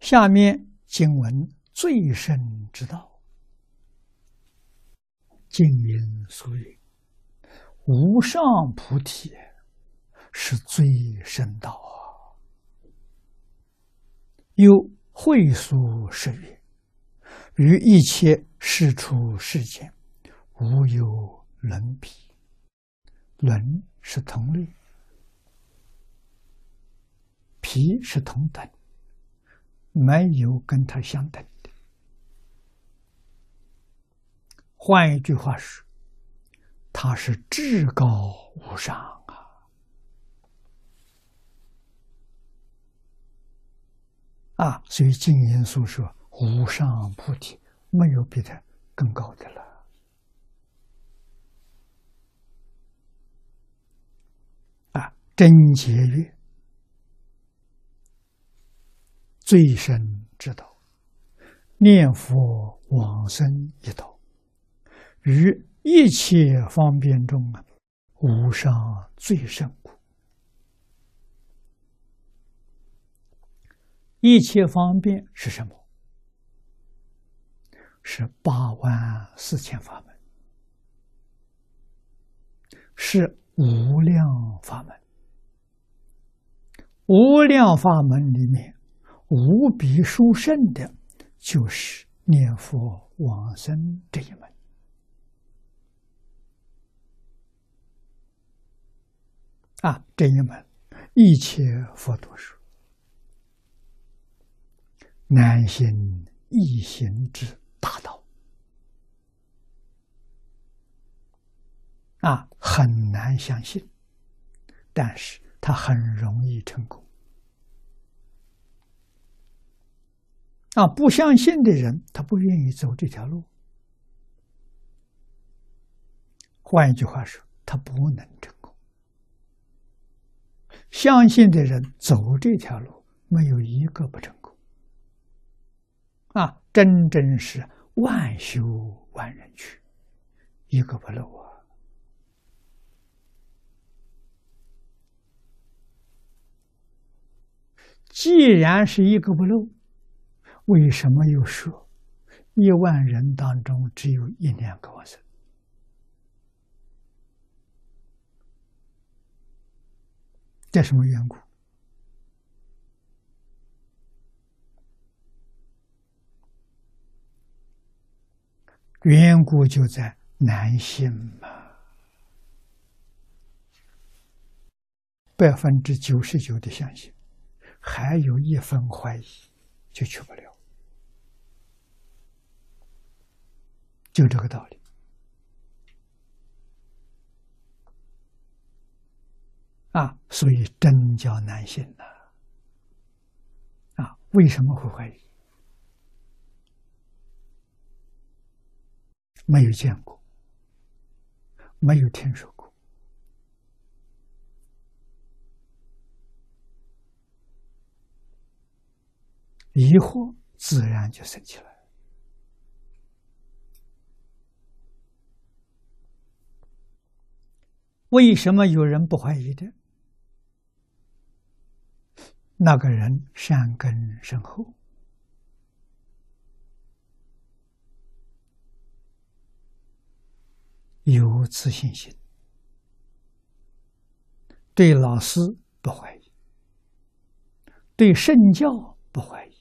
下面经文最深之道，经云所云：“无上菩提是最深道啊！”又会所是云：“于一切世出世间，无有伦比。伦是同类，皮是同等。”没有跟他相等的。换一句话说，他是至高无上啊！啊，所以经言所说无上菩提，没有比他更高的了。啊，真节约。最深之道，念佛往生一道，于一切方便中啊，无上最胜故。一切方便是什么？是八万四千法门，是无量法门。无量法门里面。无比殊胜的，就是念佛往生这一门啊！这一门一切佛读书难行易行之大道啊，很难相信，但是他很容易成功。啊，不相信的人，他不愿意走这条路。换一句话说，他不能成功。相信的人走这条路，没有一个不成功。啊，真正是万修万人去，一个不漏啊！既然是一个不漏。为什么又说一万人当中只有一两个往生？这什么缘故？缘故就在男性嘛，百分之九十九的相信，还有一分怀疑，就去不了。就这个道理啊，所以真叫难信呐！啊，为什么会怀疑？没有见过，没有听说过，疑惑自然就生起来。为什么有人不怀疑的？那个人善根深厚，有自信心，对老师不怀疑，对圣教不怀疑，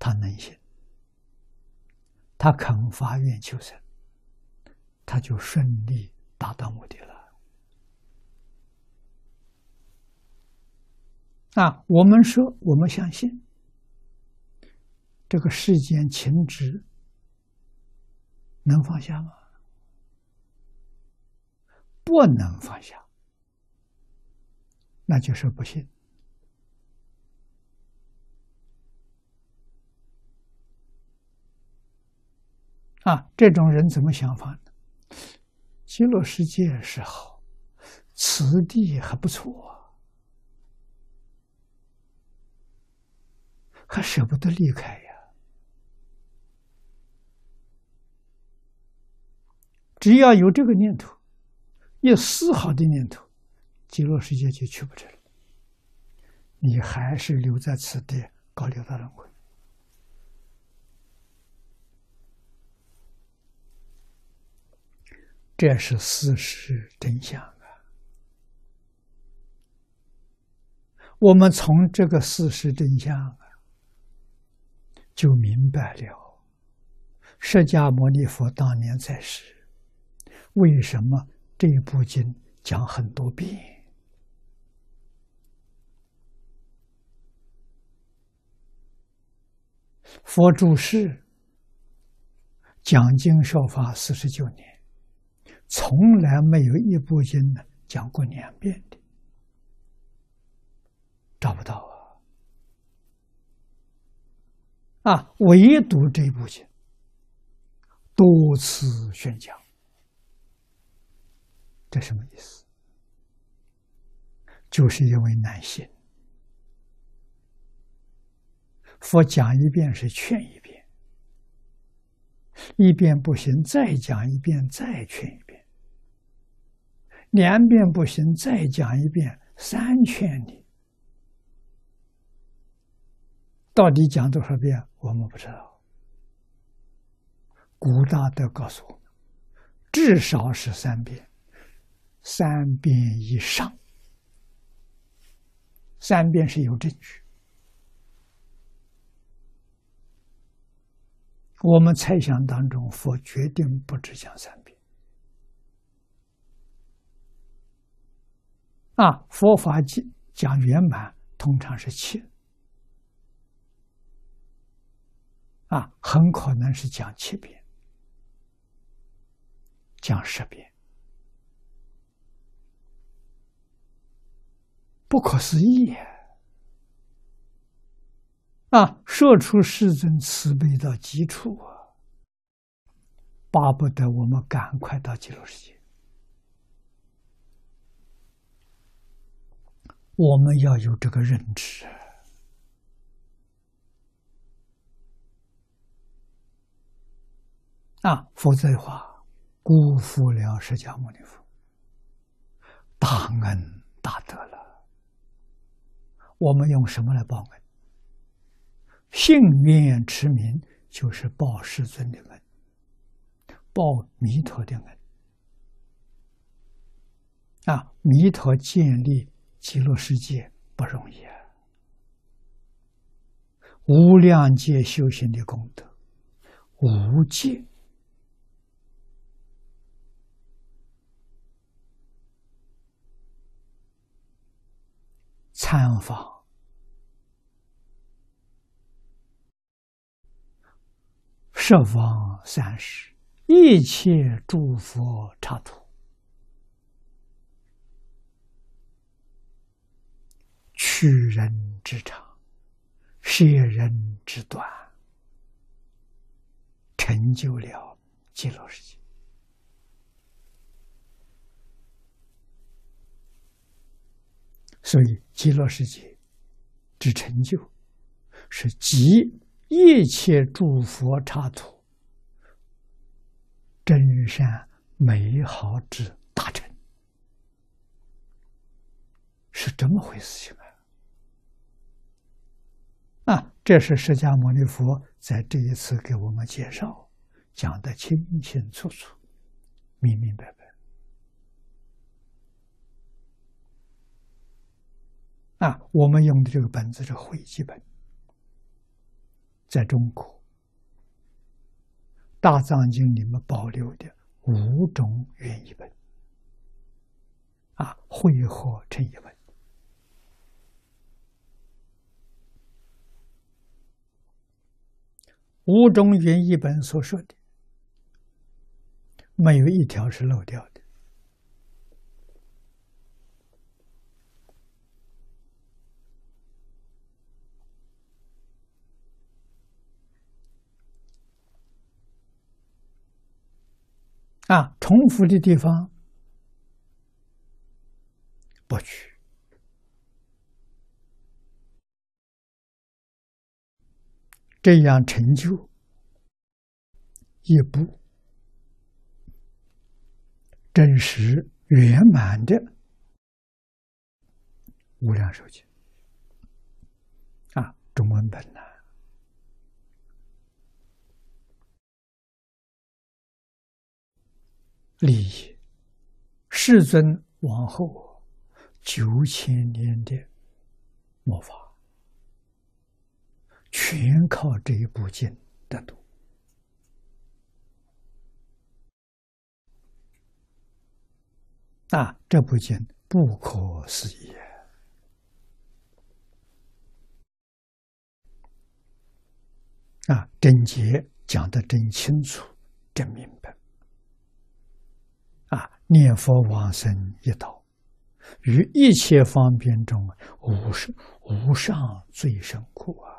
他能信，他肯发愿求生。他就顺利达到目的了。啊，我们说，我们相信这个世间情执能放下吗？不能放下，那就是不信。啊，这种人怎么想法呢？极乐世界是好，此地还不错，还舍不得离开呀。只要有这个念头，有丝毫的念头，极乐世界就去不成了。你还是留在此地搞六道轮回。这是事实真相啊！我们从这个事实真相啊，就明白了，释迦牟尼佛当年在世，为什么这部经讲很多遍？佛住世讲经说法四十九年。从来没有一部经呢讲过两遍的，找不到啊！啊，唯独这部经多次宣讲，这什么意思？就是因为难信，佛讲一遍是劝一遍，一遍不行，再讲一遍，再劝一遍。两遍不行，再讲一遍，三劝你。到底讲多少遍，我们不知道。古大德告诉我们，至少是三遍，三遍以上。三遍是有证据。我们猜想当中，佛决定不止讲三遍。啊，佛法讲讲圆满，通常是七，啊，很可能是讲七遍，讲十遍，不可思议啊！说出世尊慈悲到极处啊，巴不得我们赶快到极乐世界。我们要有这个认知啊，否则的话，辜负了释迦牟尼佛大恩大德了。我们用什么来报恩？信愿持名，就是报世尊的恩，报弥陀的恩啊！弥陀建立。极乐世界不容易啊！无量劫修行的功德，无界参访，十方三世一切诸佛刹土。取人之长，舍人之短，成就了极乐世界。所以，极乐世界之成就，是集一切诸佛刹土真善美好之大成，是这么回事情啊！这是释迦牟尼佛在这一次给我们介绍，讲的清清楚楚、明明白白。啊，我们用的这个本子是汇集本，在中国大藏经里面保留的五种原译本，啊，汇合成一本。五种原译本所说的，没有一条是漏掉的。啊，重复的地方不去，这样成就。一部真实圆满的无量寿经啊，中文本呢，利益世尊往后九千年的魔法，全靠这一部经得度。啊，这部经不可思议啊！真杰讲的真清楚，真明白。啊，念佛往生一道，于一切方便中无上无上最深苦啊！